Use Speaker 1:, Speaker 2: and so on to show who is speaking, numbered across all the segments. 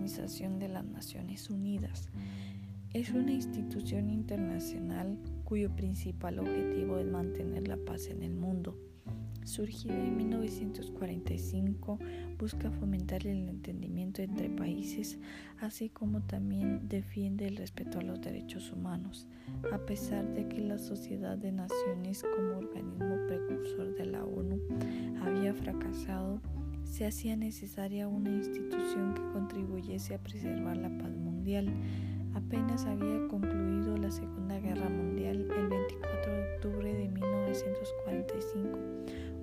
Speaker 1: Organización de las Naciones Unidas. Es una institución internacional cuyo principal objetivo es mantener la paz en el mundo. Surgida en 1945, busca fomentar el entendimiento entre países, así como también defiende el respeto a los derechos humanos. A pesar de que la Sociedad de Naciones como organismo precursor de la ONU había fracasado, se hacía necesaria una institución que contribuyese a preservar la paz mundial. Apenas había concluido la Segunda Guerra Mundial el 24 de octubre de 1945.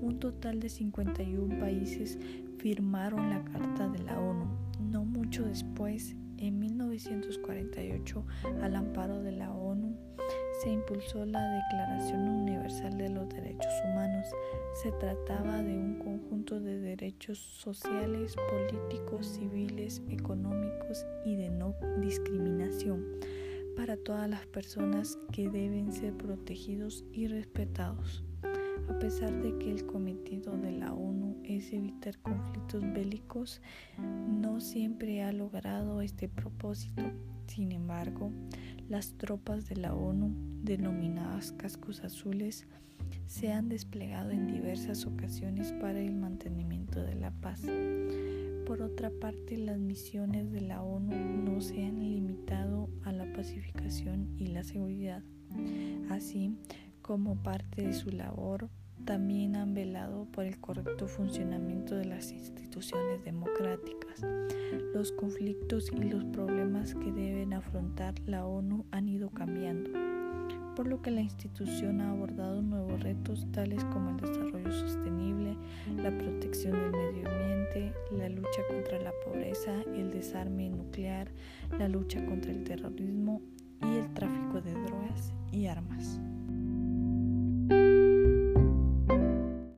Speaker 1: Un total de 51 países firmaron la Carta de la ONU. No mucho después, en 1948, al amparo de la ONU, se impulsó la Declaración Universal de los Derechos Humanos. Se trataba de un conjunto de derechos sociales, políticos, civiles, económicos y de no discriminación para todas las personas que deben ser protegidos y respetados. A pesar de que el cometido de la ONU es evitar conflictos bélicos, no siempre ha logrado este propósito. Sin embargo, las tropas de la ONU, denominadas cascos azules, se han desplegado en diversas ocasiones para el mantenimiento de la paz. Por otra parte, las misiones de la ONU no se han limitado a la pacificación y la seguridad. Así como parte de su labor, también han velado por el correcto funcionamiento de las instituciones democráticas. Los conflictos y los problemas que deben afrontar la ONU han ido cambiando, por lo que la institución ha abordado nuevos retos tales como el desarrollo sostenible, la protección del medio ambiente, la lucha contra la pobreza, el desarme nuclear, la lucha contra el terrorismo y el tráfico de drogas y armas.